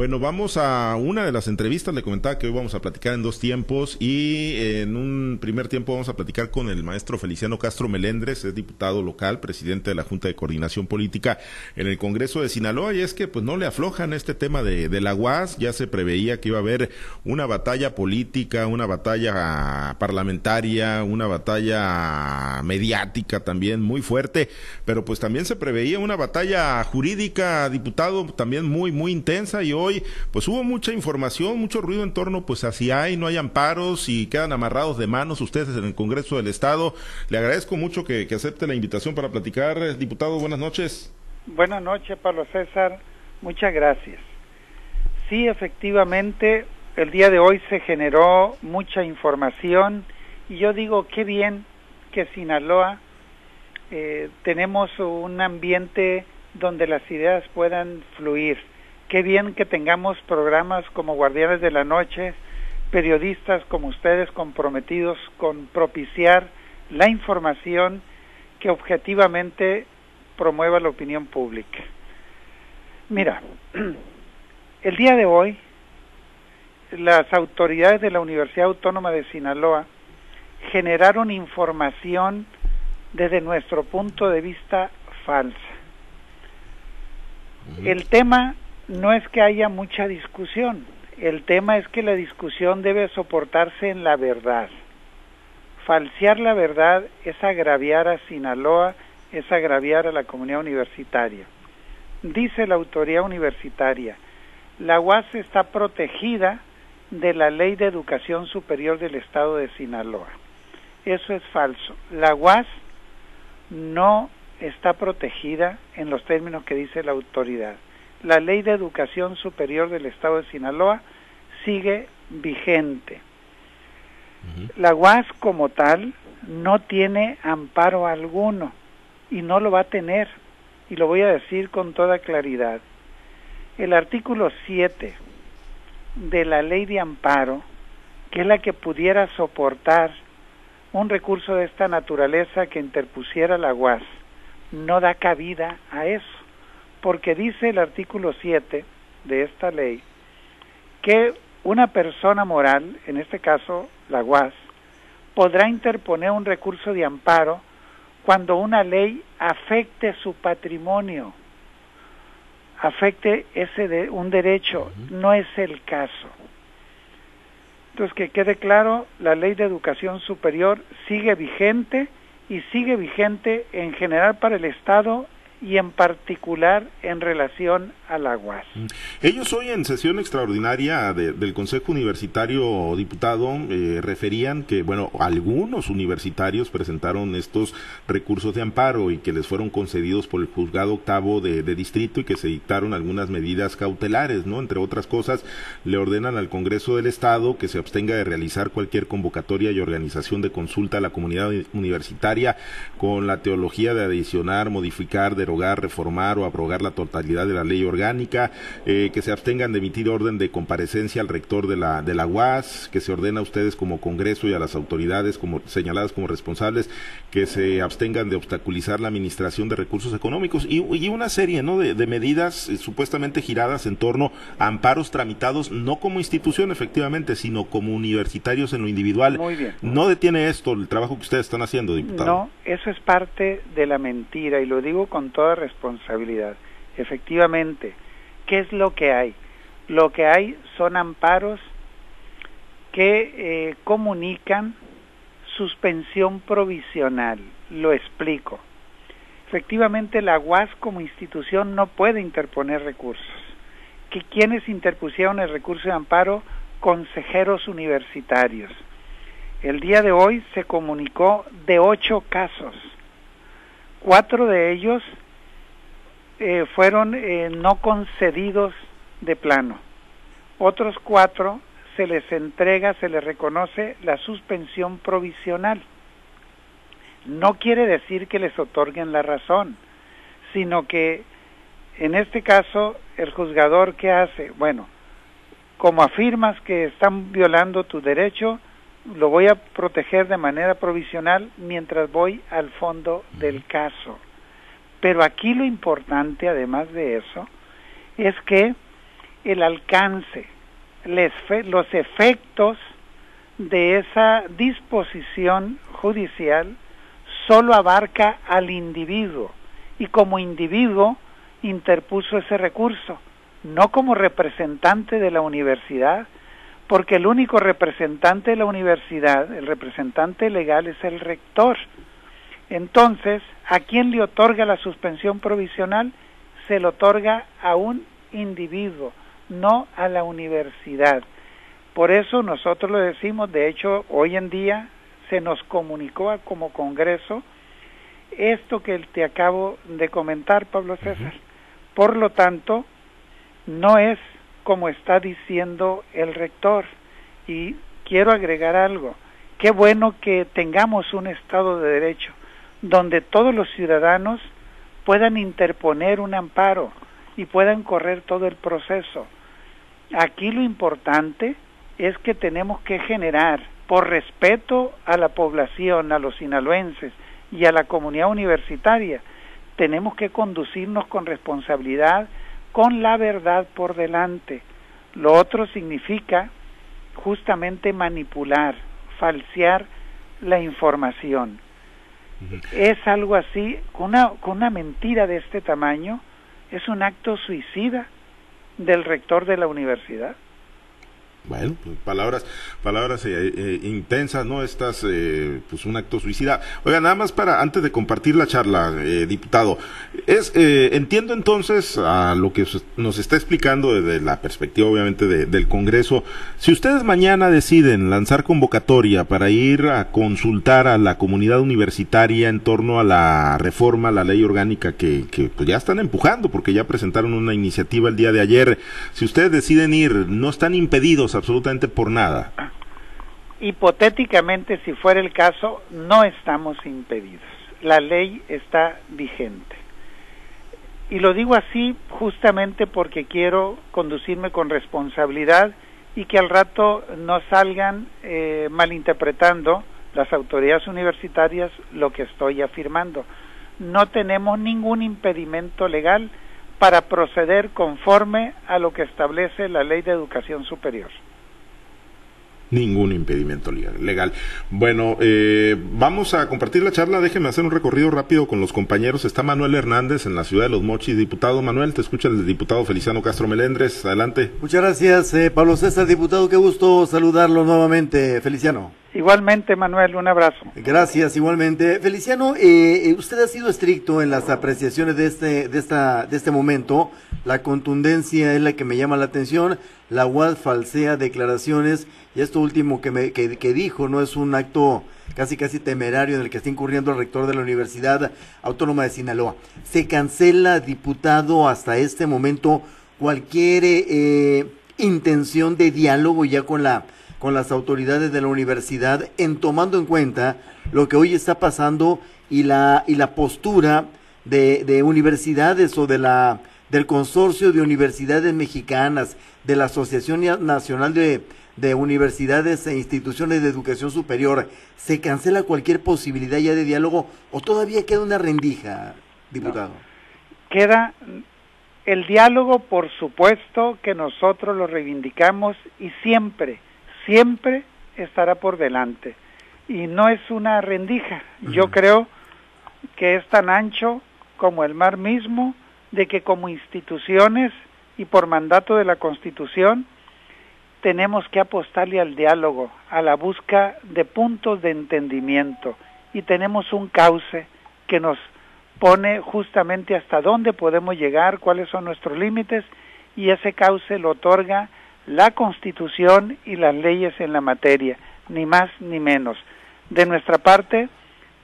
Bueno, vamos a una de las entrevistas. Le comentaba que hoy vamos a platicar en dos tiempos y en un primer tiempo vamos a platicar con el maestro Feliciano Castro Melendres, es diputado local, presidente de la Junta de Coordinación Política en el Congreso de Sinaloa. Y es que pues no le aflojan este tema de, de la UAS. Ya se preveía que iba a haber una batalla política, una batalla parlamentaria, una batalla mediática también muy fuerte, pero pues también se preveía una batalla jurídica, diputado, también muy, muy intensa y hoy hoy, pues hubo mucha información, mucho ruido en torno, pues así hay, no hay amparos y quedan amarrados de manos ustedes en el Congreso del Estado. Le agradezco mucho que, acepte la invitación para platicar. Diputado, buenas noches. Buenas noches, Pablo César. Muchas gracias. Sí, efectivamente, el día de hoy se generó mucha información y yo digo, qué bien que Sinaloa eh, tenemos un ambiente donde las ideas puedan fluir Qué bien que tengamos programas como Guardianes de la Noche, periodistas como ustedes comprometidos con propiciar la información que objetivamente promueva la opinión pública. Mira, el día de hoy las autoridades de la Universidad Autónoma de Sinaloa generaron información desde nuestro punto de vista falsa. El tema no es que haya mucha discusión, el tema es que la discusión debe soportarse en la verdad. Falsear la verdad es agraviar a Sinaloa, es agraviar a la comunidad universitaria. Dice la autoridad universitaria, la UAS está protegida de la Ley de Educación Superior del Estado de Sinaloa. Eso es falso. La UAS no está protegida en los términos que dice la autoridad la Ley de Educación Superior del Estado de Sinaloa sigue vigente. La UAS como tal no tiene amparo alguno y no lo va a tener, y lo voy a decir con toda claridad. El artículo 7 de la ley de amparo, que es la que pudiera soportar un recurso de esta naturaleza que interpusiera la UAS, no da cabida a eso porque dice el artículo 7 de esta ley que una persona moral, en este caso la UAS, podrá interponer un recurso de amparo cuando una ley afecte su patrimonio, afecte ese de, un derecho, no es el caso. Entonces, que quede claro, la ley de educación superior sigue vigente y sigue vigente en general para el Estado y en particular en relación al UAS. Mm. Ellos hoy en sesión extraordinaria del Consejo Universitario Diputado eh, referían que, bueno, algunos universitarios presentaron estos recursos de amparo y que les fueron concedidos por el juzgado octavo de, distrito y que se dictaron algunas medidas cautelares, ¿no? Entre otras cosas, le ordenan al Congreso del Estado que se abstenga de realizar cualquier convocatoria y organización de consulta a la comunidad universitaria con la teología de adicionar, modificar, de derogar, reformar o abrogar la totalidad de la ley orgánica, eh, que se abstengan de emitir orden de comparecencia al rector de la, de la UAS, que se ordena a ustedes como Congreso y a las autoridades como, señaladas como responsables, que se abstengan de obstaculizar la administración de recursos económicos y, una serie ¿no? de, medidas eh, supuestamente giradas en torno a amparos tramitados no como institución efectivamente, sino como universitarios en lo individual. Muy bien. ¿No detiene esto el trabajo que ustedes están haciendo, diputado? No, eso es parte de la mentira y lo digo con toda responsabilidad. Efectivamente, ¿qué es lo que hay? Lo que hay son amparos que eh, comunican suspensión provisional. Lo explico. Efectivamente, la UAS como institución no puede interponer recursos. ¿Que ¿Quiénes interpusieron el recurso de amparo? Consejeros universitarios. El día de hoy se comunicó de ocho casos. Cuatro de ellos eh, fueron eh, no concedidos de plano. Otros cuatro se les entrega, se les reconoce la suspensión provisional. No quiere decir que les otorguen la razón, sino que en este caso el juzgador ¿qué hace? Bueno, como afirmas que están violando tu derecho, lo voy a proteger de manera provisional mientras voy al fondo del caso. Pero aquí lo importante, además de eso, es que el alcance, los efectos de esa disposición judicial solo abarca al individuo y como individuo interpuso ese recurso, no como representante de la universidad, porque el único representante de la universidad, el representante legal es el rector. Entonces, ¿a quién le otorga la suspensión provisional? Se le otorga a un individuo, no a la universidad. Por eso nosotros lo decimos, de hecho, hoy en día se nos comunicó como Congreso esto que te acabo de comentar, Pablo César. Por lo tanto, no es como está diciendo el rector. Y quiero agregar algo. Qué bueno que tengamos un Estado de Derecho donde todos los ciudadanos puedan interponer un amparo y puedan correr todo el proceso. Aquí lo importante es que tenemos que generar, por respeto a la población, a los sinaloenses y a la comunidad universitaria, tenemos que conducirnos con responsabilidad, con la verdad por delante. Lo otro significa justamente manipular, falsear la información. Es algo así, una, con una mentira de este tamaño, es un acto suicida del rector de la universidad. Bueno, pues, palabras, palabras eh, eh, intensas, ¿no? Estas, eh, pues un acto suicida. Oiga, nada más para, antes de compartir la charla, diputado, es, entiendo entonces a lo que nos está explicando desde la perspectiva, obviamente, del Congreso. Si ustedes mañana deciden lanzar convocatoria para ir a consultar a la comunidad universitaria en torno a la reforma, la ley orgánica que, que pues ya están empujando, porque ya presentaron una iniciativa el día de ayer, si ustedes deciden ir, no están impedidos absolutamente por nada. Hipotéticamente, si fuera el caso, no estamos impedidos. La ley está vigente. Y lo digo así justamente porque quiero conducirme con responsabilidad y que al rato no salgan eh, malinterpretando las autoridades universitarias lo que estoy afirmando. No tenemos ningún impedimento legal para proceder conforme a lo que establece la Ley de Educación Superior ningún impedimento legal. Bueno, eh, vamos a compartir la charla. Déjeme hacer un recorrido rápido con los compañeros. Está Manuel Hernández en la ciudad de Los Mochis. Diputado Manuel, te escucha el diputado Feliciano Castro Melendres. Adelante. Muchas gracias, eh, Pablo César, diputado. Qué gusto saludarlo nuevamente, Feliciano. Igualmente, Manuel, un abrazo. Gracias, igualmente. Feliciano, eh, usted ha sido estricto en las apreciaciones de este, de, esta, de este momento. La contundencia es la que me llama la atención. La UAD falsea declaraciones y esto último que, me, que, que dijo no es un acto casi casi temerario en el que está incurriendo el rector de la Universidad Autónoma de Sinaloa. Se cancela, diputado, hasta este momento cualquier eh, intención de diálogo ya con la con las autoridades de la universidad en tomando en cuenta lo que hoy está pasando y la, y la postura de, de universidades o de la, del consorcio de universidades mexicanas, de la Asociación Nacional de, de Universidades e Instituciones de Educación Superior, ¿se cancela cualquier posibilidad ya de diálogo o todavía queda una rendija, diputado? Queda el diálogo, por supuesto que nosotros lo reivindicamos y siempre siempre estará por delante. Y no es una rendija. Yo creo que es tan ancho como el mar mismo, de que como instituciones y por mandato de la Constitución tenemos que apostarle al diálogo, a la busca de puntos de entendimiento y tenemos un cauce que nos pone justamente hasta dónde podemos llegar, cuáles son nuestros límites y ese cauce lo otorga la Constitución y las leyes en la materia, ni más ni menos. De nuestra parte,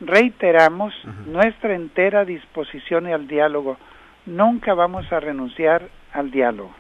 reiteramos nuestra entera disposición al diálogo. Nunca vamos a renunciar al diálogo.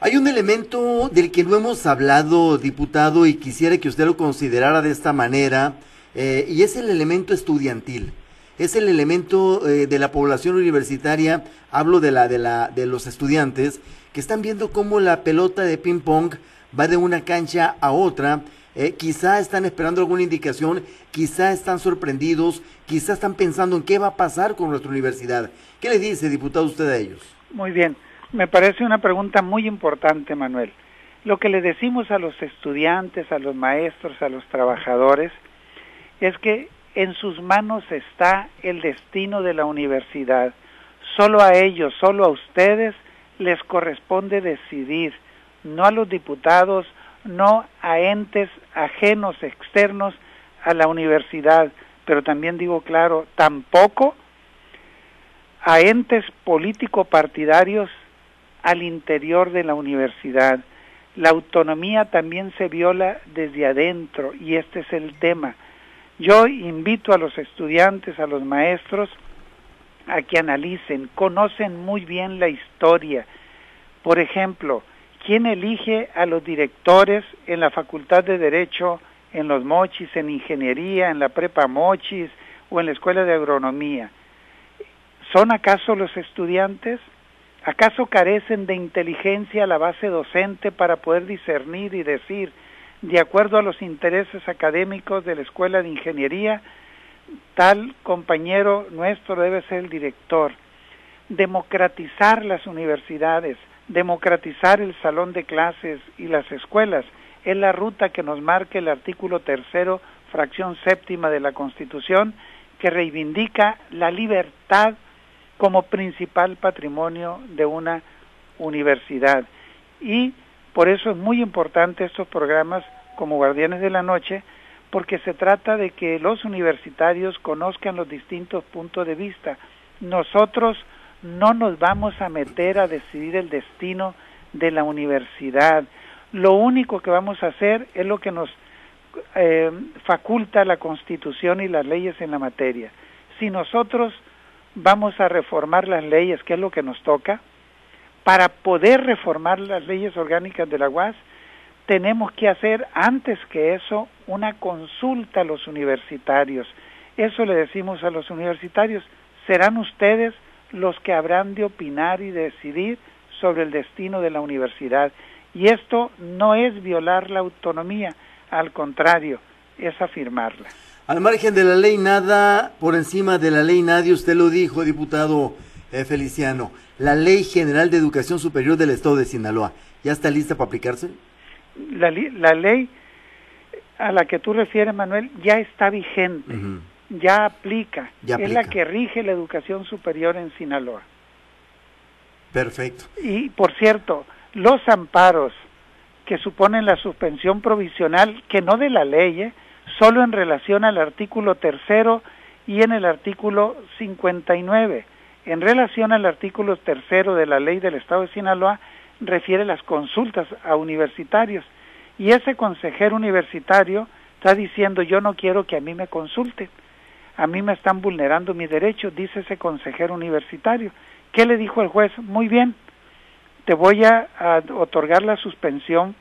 Hay un elemento del que no hemos hablado, diputado, y quisiera que usted lo considerara de esta manera, eh, y es el elemento estudiantil. Es el elemento eh, de la población universitaria, hablo de la de la de los estudiantes que están viendo cómo la pelota de ping pong va de una cancha a otra. Eh, quizá están esperando alguna indicación, quizá están sorprendidos, quizá están pensando en qué va a pasar con nuestra universidad. ¿Qué le dice, diputado, usted a ellos? Muy bien. Me parece una pregunta muy importante, Manuel. Lo que le decimos a los estudiantes, a los maestros, a los trabajadores, es que en sus manos está el destino de la universidad. Solo a ellos, solo a ustedes les corresponde decidir, no a los diputados, no a entes ajenos, externos a la universidad, pero también digo claro, tampoco a entes político-partidarios al interior de la universidad. La autonomía también se viola desde adentro y este es el tema. Yo invito a los estudiantes, a los maestros, a que analicen, conocen muy bien la historia. Por ejemplo, ¿quién elige a los directores en la Facultad de Derecho, en los Mochis, en Ingeniería, en la Prepa Mochis o en la Escuela de Agronomía? ¿Son acaso los estudiantes? ¿Acaso carecen de inteligencia la base docente para poder discernir y decir, de acuerdo a los intereses académicos de la Escuela de Ingeniería, tal compañero nuestro debe ser el director? Democratizar las universidades, democratizar el salón de clases y las escuelas es la ruta que nos marca el artículo tercero, fracción séptima de la Constitución, que reivindica la libertad como principal patrimonio de una universidad. Y por eso es muy importante estos programas como Guardianes de la Noche, porque se trata de que los universitarios conozcan los distintos puntos de vista. Nosotros no nos vamos a meter a decidir el destino de la universidad. Lo único que vamos a hacer es lo que nos eh, faculta la Constitución y las leyes en la materia. Si nosotros vamos a reformar las leyes, que es lo que nos toca, para poder reformar las leyes orgánicas de la UAS, tenemos que hacer antes que eso una consulta a los universitarios. Eso le decimos a los universitarios, serán ustedes los que habrán de opinar y decidir sobre el destino de la universidad. Y esto no es violar la autonomía, al contrario, es afirmarla. Al margen de la ley nada, por encima de la ley nadie, usted lo dijo, diputado eh, Feliciano. La Ley General de Educación Superior del Estado de Sinaloa, ¿ya está lista para aplicarse? La, la ley a la que tú refieres, Manuel, ya está vigente, ya, aplica. ya aplica. Es la que rige la educación superior en Sinaloa. Perfecto. Y, por cierto, los amparos que suponen la suspensión provisional, que no de la ley, ¿eh? solo en relación al artículo tercero y en el artículo 59. En relación al artículo tercero de la ley del Estado de Sinaloa, refiere las consultas a universitarios. Y ese consejero universitario está diciendo yo no quiero que a mí me consulten, a mí me están vulnerando mi derecho, dice ese consejero universitario. ¿Qué le dijo el juez? Muy bien, te voy a, a otorgar la suspensión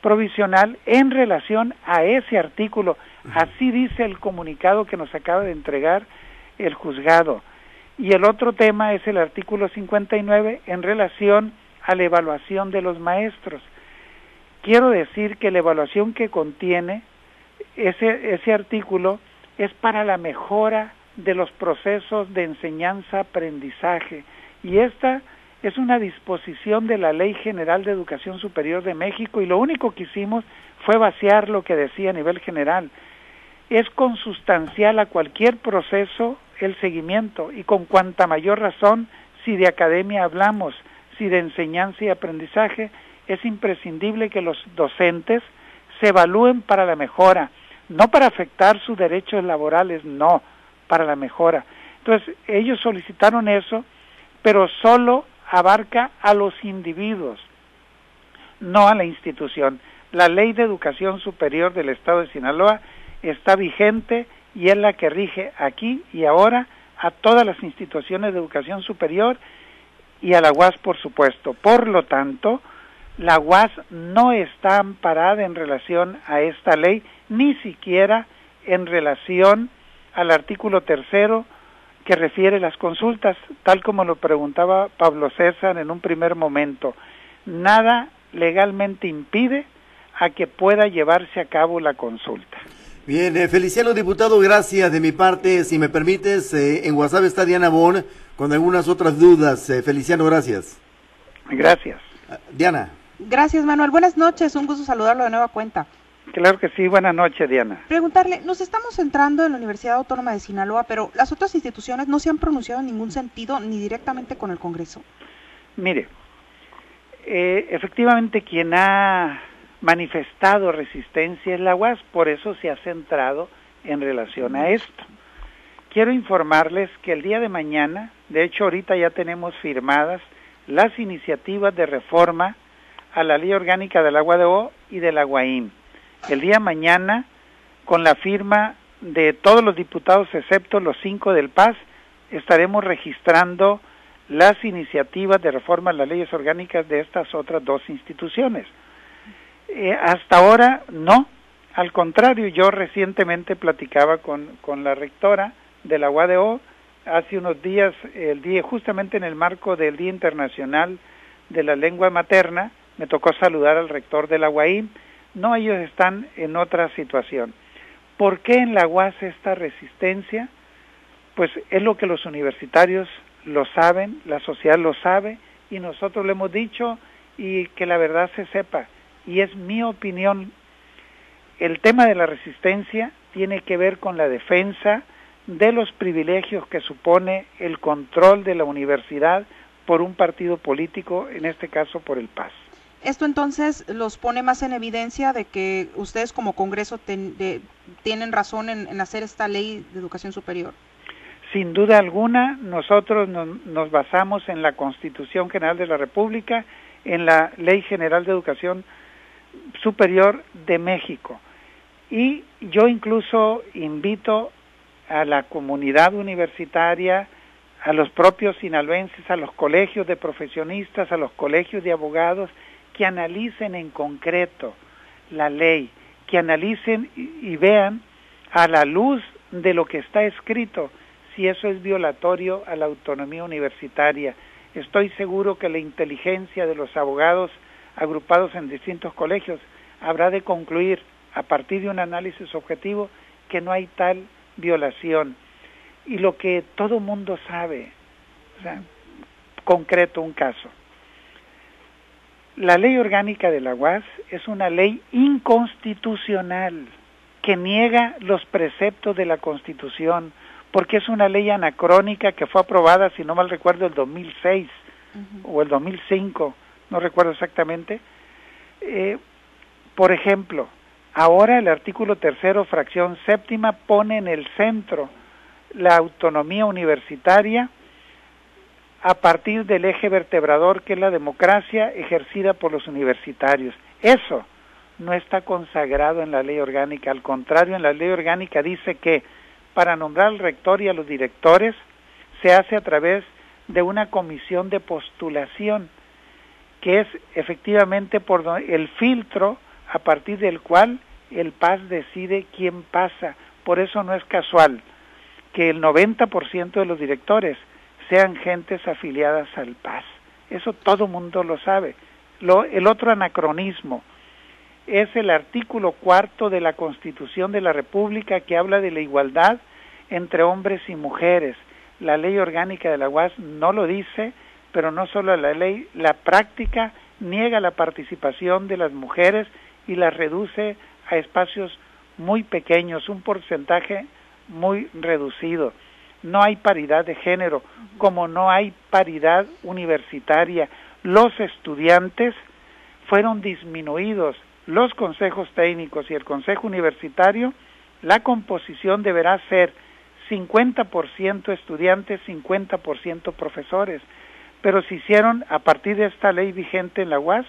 provisional en relación a ese artículo. Así dice el comunicado que nos acaba de entregar el juzgado. Y el otro tema es el artículo 59 en relación a la evaluación de los maestros. Quiero decir que la evaluación que contiene ese, ese artículo es para la mejora de los procesos de enseñanza-aprendizaje. Y esta es una disposición de la Ley General de Educación Superior de México y lo único que hicimos fue vaciar lo que decía a nivel general. Es consustancial a cualquier proceso el seguimiento y con cuanta mayor razón si de academia hablamos, si de enseñanza y aprendizaje, es imprescindible que los docentes se evalúen para la mejora, no para afectar sus derechos laborales, no, para la mejora. Entonces, ellos solicitaron eso, pero solo abarca a los individuos, no a la institución. La ley de educación superior del Estado de Sinaloa está vigente y es la que rige aquí y ahora a todas las instituciones de educación superior y a la UAS, por supuesto. Por lo tanto, la UAS no está amparada en relación a esta ley, ni siquiera en relación al artículo tercero que refiere las consultas, tal como lo preguntaba Pablo César en un primer momento. Nada legalmente impide a que pueda llevarse a cabo la consulta. Bien, eh, Feliciano diputado, gracias de mi parte. Si me permites, eh, en WhatsApp está Diana Bon con algunas otras dudas. Eh, Feliciano, gracias. Gracias. Ah, Diana. Gracias, Manuel. Buenas noches, un gusto saludarlo de nueva cuenta. Claro que sí, buenas noches, Diana. Preguntarle, nos estamos centrando en la Universidad Autónoma de Sinaloa, pero las otras instituciones no se han pronunciado en ningún sentido ni directamente con el Congreso. Mire, eh, efectivamente quien ha manifestado resistencia es la UAS, por eso se ha centrado en relación a esto. Quiero informarles que el día de mañana, de hecho ahorita ya tenemos firmadas las iniciativas de reforma a la ley orgánica del agua de O y del aguaín. El día de mañana, con la firma de todos los diputados excepto los cinco del PAS, estaremos registrando las iniciativas de reforma a las leyes orgánicas de estas otras dos instituciones. Eh, hasta ahora no, al contrario, yo recientemente platicaba con, con la rectora de la UADO hace unos días, el día, justamente en el marco del Día Internacional de la Lengua Materna, me tocó saludar al rector de la UAI. No, ellos están en otra situación. ¿Por qué en la UAS esta resistencia? Pues es lo que los universitarios lo saben, la sociedad lo sabe y nosotros lo hemos dicho y que la verdad se sepa. Y es mi opinión. El tema de la resistencia tiene que ver con la defensa de los privilegios que supone el control de la universidad por un partido político, en este caso por el PAS. Esto entonces los pone más en evidencia de que ustedes como Congreso tienen razón en, hacer esta ley de educación superior. Sin duda alguna, nosotros nos basamos en la Constitución General de la República, en la Ley General de Educación Superior de México. Y yo incluso invito a la comunidad universitaria, a los propios sinaloenses, a los colegios de profesionistas, a los colegios de abogados, que analicen en concreto la ley, que analicen y, vean a la luz de lo que está escrito si eso es violatorio a la autonomía universitaria. Estoy seguro que la inteligencia de los abogados agrupados en distintos colegios habrá de concluir a partir de un análisis objetivo que no hay tal violación. Y lo que todo mundo sabe, o sea, concreto un caso. La ley orgánica de la UAS es una ley inconstitucional que niega los preceptos de la Constitución, porque es una ley anacrónica que fue aprobada, si no mal recuerdo, el 2006 o el 2005, no recuerdo exactamente. Eh, por ejemplo, ahora el artículo tercero, fracción séptima, pone en el centro la autonomía universitaria a partir del eje vertebrador que es la democracia ejercida por los universitarios. Eso no está consagrado en la ley orgánica, al contrario, en la ley orgánica dice que para nombrar al rector y a los directores se hace a través de una comisión de postulación, que es efectivamente por el filtro a partir del cual el PAS decide quién pasa. Por eso no es casual que el 90% de los directores sean gentes afiliadas al PAS. Eso todo mundo lo sabe. Lo, el otro anacronismo es el artículo cuarto de la Constitución de la República que habla de la igualdad entre hombres y mujeres. La ley orgánica de la UAS no lo dice, pero no solo la ley, la práctica niega la participación de las mujeres y las reduce a espacios muy pequeños, un porcentaje muy reducido no hay paridad de género, como no hay paridad universitaria. Los estudiantes fueron disminuidos, los consejos técnicos y el consejo universitario, la composición deberá ser 50% estudiantes, 50% profesores. Pero se hicieron, a partir de esta ley vigente en la UAS,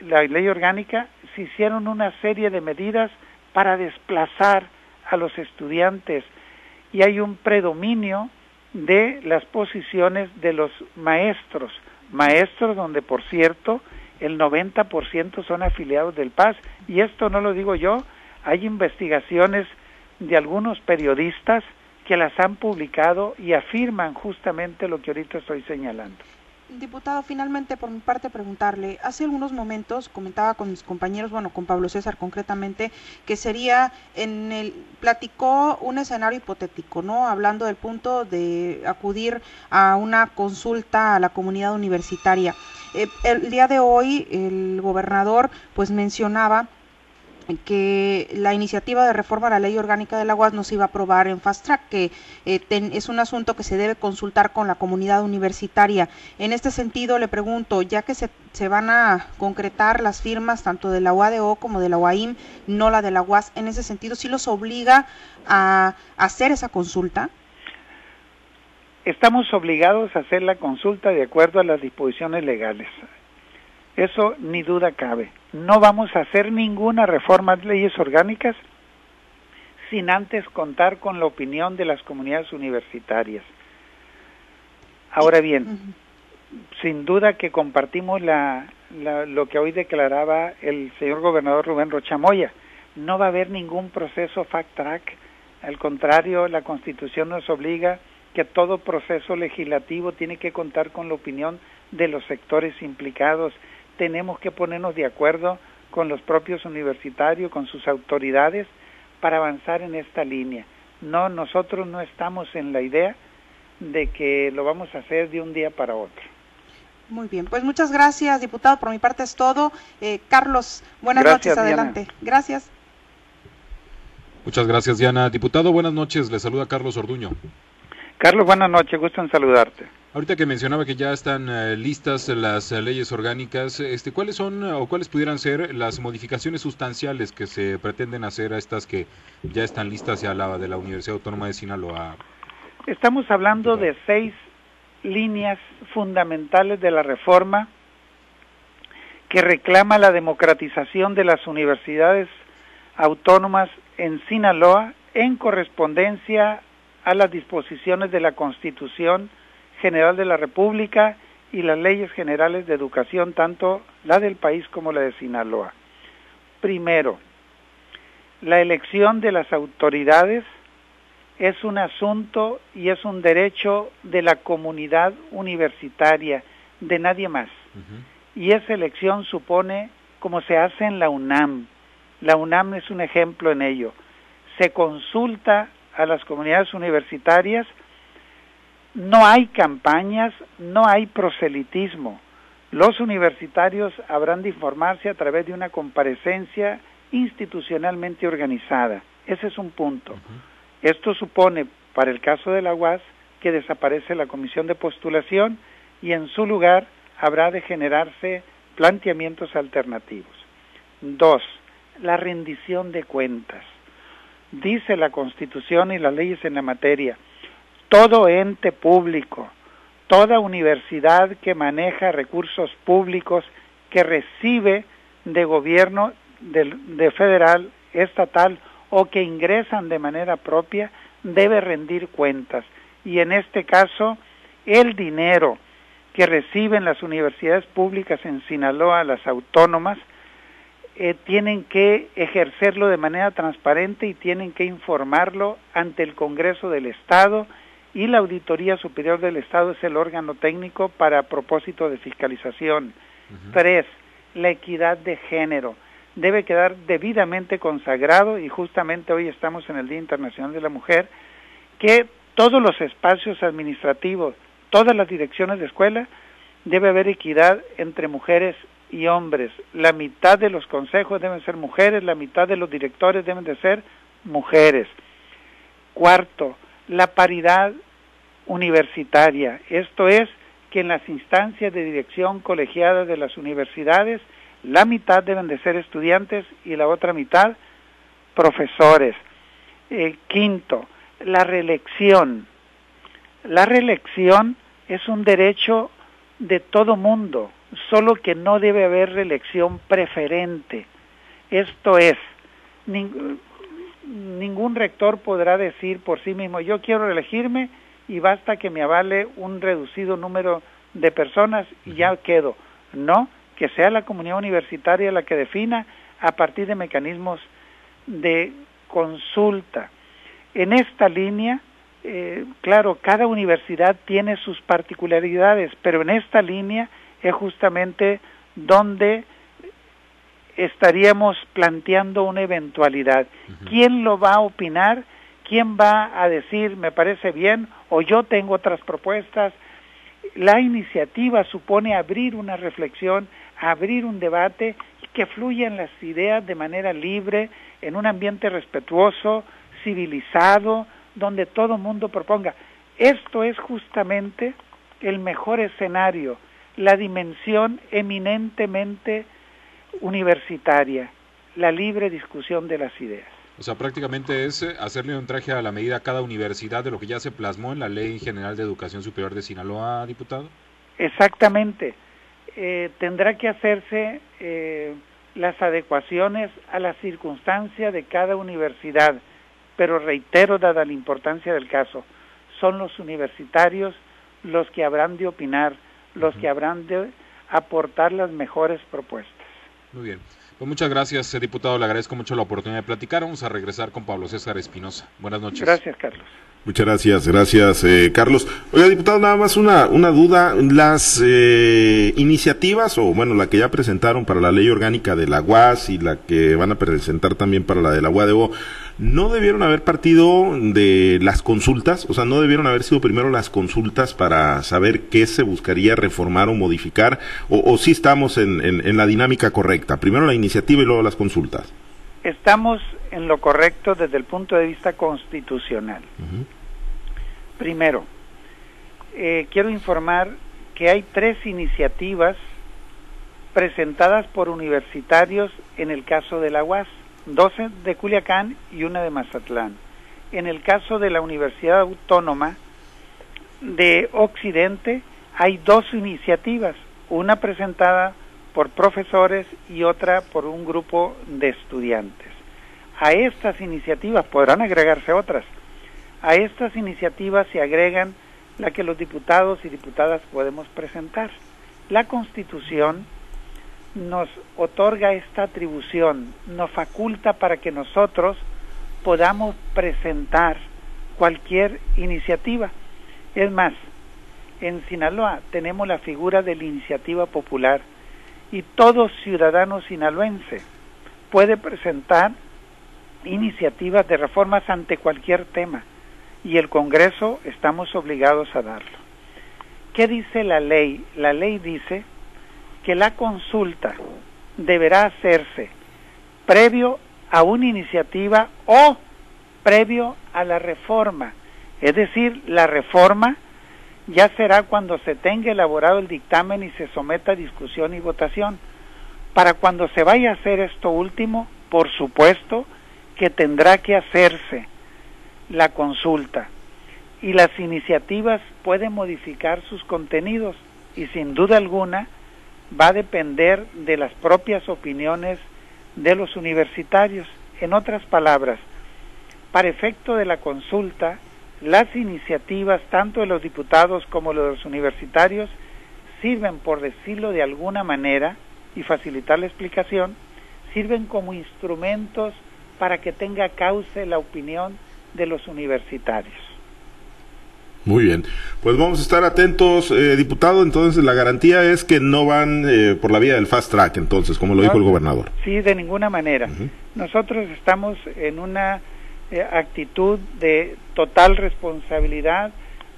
la ley orgánica, se hicieron una serie de medidas para desplazar a los estudiantes, y hay un predominio de las posiciones de los maestros, maestros donde por cierto el 90% son afiliados del PAS y esto no lo digo yo, hay investigaciones de algunos periodistas que las han publicado y afirman justamente lo que ahorita estoy señalando. Diputado, finalmente por mi parte preguntarle, hace algunos momentos comentaba con mis compañeros, bueno, con Pablo César concretamente, que sería en el, platicó un escenario hipotético, ¿no? Hablando del punto de acudir a una consulta a la comunidad universitaria. Eh, el día de hoy el gobernador pues mencionaba que la iniciativa de reforma a la ley orgánica del agua no se iba a aprobar en fast track, que eh, es un asunto que se debe consultar con la comunidad universitaria. En este sentido, le pregunto, ya que se, se van a concretar las firmas tanto de la UADO como de la UAIM, no la de la UAS, en ese sentido, ¿sí los obliga a hacer esa consulta? Estamos obligados a hacer la consulta de acuerdo a las disposiciones legales. Eso ni duda cabe. No vamos a hacer ninguna reforma de leyes orgánicas sin antes contar con la opinión de las comunidades universitarias. Ahora bien, sin duda que compartimos la, lo que hoy declaraba el señor gobernador Rubén Rochamoya. No va a haber ningún proceso fact track. Al contrario, la Constitución nos obliga que todo proceso legislativo tiene que contar con la opinión de los sectores implicados tenemos que ponernos de acuerdo con los propios universitarios, con sus autoridades, para avanzar en esta línea. No, nosotros no estamos en la idea de que lo vamos a hacer de un día para otro. Muy bien, pues muchas gracias, diputado. Por mi parte es todo. Eh, Carlos, buenas noches, adelante. Gracias. Muchas gracias, Diana. Diputado, buenas noches. Le saluda Carlos Orduño. Carlos, buenas noches. Gusto en saludarte. Ahorita que mencionaba que ya están eh, listas las eh, leyes orgánicas, este, ¿cuáles son o cuáles pudieran ser las modificaciones sustanciales que se pretenden hacer a estas que ya están listas ya la de la Universidad Autónoma de Sinaloa? Estamos hablando de seis líneas fundamentales de la reforma que reclama la democratización de las universidades autónomas en Sinaloa en correspondencia a las disposiciones de la Constitución General de la República y las leyes generales de educación, tanto la del país como la de Sinaloa. Primero, la elección de las autoridades es un asunto y es un derecho de la comunidad universitaria, de nadie más. Y esa elección supone, como se hace en la UNAM, la UNAM es un ejemplo en ello, se consulta a las comunidades universitarias no hay campañas, no hay proselitismo. Los universitarios habrán de informarse a través de una comparecencia institucionalmente organizada. Ese es un punto. Esto supone, para el caso de la UAS, que desaparece la comisión de postulación y en su lugar habrá de generarse planteamientos alternativos. Dos, la rendición de cuentas. Dice la Constitución y las leyes en la materia, todo ente público, toda universidad que maneja recursos públicos, que recibe de gobierno de, federal, estatal o que ingresan de manera propia, debe rendir cuentas. Y en este caso, el dinero que reciben las universidades públicas en Sinaloa, las autónomas, eh, tienen que ejercerlo de manera transparente y tienen que informarlo ante el Congreso del Estado y la Auditoría Superior del Estado es el órgano técnico para propósito de fiscalización. Tres, la equidad de género. Debe quedar debidamente consagrado y justamente hoy estamos en el Día Internacional de la Mujer que todos los espacios administrativos, todas las direcciones de escuela, debe haber equidad entre mujeres y hombres. La mitad de los consejos deben ser mujeres, la mitad de los directores deben de ser mujeres. Cuarto, la paridad universitaria. Esto es que en las instancias de dirección colegiada de las universidades, la mitad deben de ser estudiantes y la otra mitad profesores. Eh, quinto, la reelección. La reelección es un derecho de todo mundo, solo que no debe haber reelección preferente. Esto es, ningún rector podrá decir por sí mismo, yo quiero reelegirme y basta que me avale un reducido número de personas y ya quedo. No, que sea la comunidad universitaria la que defina a partir de mecanismos de consulta. En esta línea, eh, claro, cada universidad tiene sus particularidades, pero en esta línea es justamente donde estaríamos planteando una eventualidad. ¿Quién lo va a opinar? ¿Quién va a decir me parece bien o yo tengo otras propuestas? la iniciativa supone abrir una reflexión, abrir un debate y que fluyan las ideas de manera libre, en un ambiente respetuoso, civilizado, donde todo mundo proponga. Esto es justamente el mejor escenario, la dimensión eminentemente universitaria, la libre discusión de las ideas. O sea, prácticamente es eh, hacerle un traje a la medida a cada universidad de lo que ya se plasmó en la Ley General de Educación Superior de Sinaloa, diputado. Exactamente. Eh, tendrá que hacerse eh, las adecuaciones a la circunstancia de cada universidad, pero reitero, dada la importancia del caso, son los universitarios los que habrán de opinar, los que habrán de aportar las mejores propuestas. Muy bien. Pues muchas gracias, diputado. Le agradezco mucho la oportunidad de platicar. Vamos a regresar con Pablo César Espinosa. Buenas noches. Gracias, Carlos. Muchas gracias, gracias, eh, Carlos. Oiga, diputado, nada más una, una duda. Las eh, iniciativas, o bueno, la que ya presentaron para la ley orgánica de la UAS y la que van a presentar también para la de la UADO, ¿no debieron haber partido de las consultas? O sea, ¿no debieron haber sido primero las consultas para saber qué se buscaría reformar o modificar? ¿O, o sí estamos en, en, la dinámica correcta? Primero la iniciativa y luego las consultas. Estamos en lo correcto desde el punto de vista constitucional. Primero, eh, quiero informar que hay tres iniciativas presentadas por universitarios en el caso de la UAS, dos de Culiacán y una de Mazatlán. En el caso de la Universidad Autónoma de Occidente hay dos iniciativas, una presentada por profesores y otra por un grupo de estudiantes. A estas iniciativas podrán agregarse otras. A estas iniciativas se agregan la que los diputados y diputadas podemos presentar. La Constitución nos otorga esta atribución, nos faculta para que nosotros podamos presentar cualquier iniciativa. Es más, en Sinaloa tenemos la figura de la iniciativa popular y todo ciudadano sinaloense puede presentar iniciativas de reformas ante cualquier tema y el Congreso estamos obligados a darlo. ¿Qué dice la ley? La ley dice que la consulta deberá hacerse previo a una iniciativa o previo a la reforma. Es decir, la reforma ya será cuando se tenga elaborado el dictamen y se someta a discusión y votación. Para cuando se vaya a hacer esto último, por supuesto que tendrá que hacerse la consulta y las iniciativas pueden modificar sus contenidos y sin duda alguna va a depender de las propias opiniones de los universitarios. En otras palabras, para efecto de la consulta, las iniciativas, tanto de los diputados como de los universitarios, sirven, por decirlo de alguna manera, y facilitar la explicación, sirven como instrumentos para que tenga cauce la opinión de los universitarios. Muy bien, pues vamos a estar atentos, eh, diputado. Entonces, la garantía es que no van eh, por la vía del fast track, entonces, como lo dijo el gobernador. Sí, de ninguna manera. Nosotros estamos en una eh, actitud de total responsabilidad.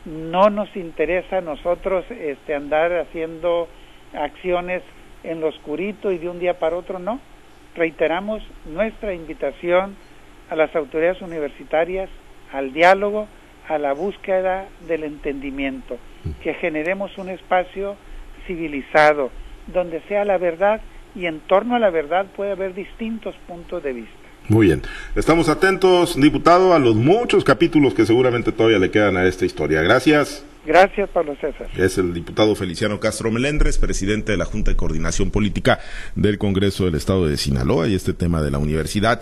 No nos interesa a nosotros este, andar haciendo acciones en lo oscurito y de un día para otro, no. Reiteramos nuestra invitación a las autoridades universitarias al diálogo, a la búsqueda del entendimiento, que generemos un espacio civilizado, donde sea la verdad y en torno a la verdad puede haber distintos puntos de vista. Muy bien. Estamos atentos, diputado, a los muchos capítulos que seguramente todavía le quedan a esta historia. Gracias. Gracias, Pablo César. Es el diputado Feliciano Castro Melendres, presidente de la Junta de Coordinación Política del Congreso del Estado de Sinaloa y este tema de la universidad.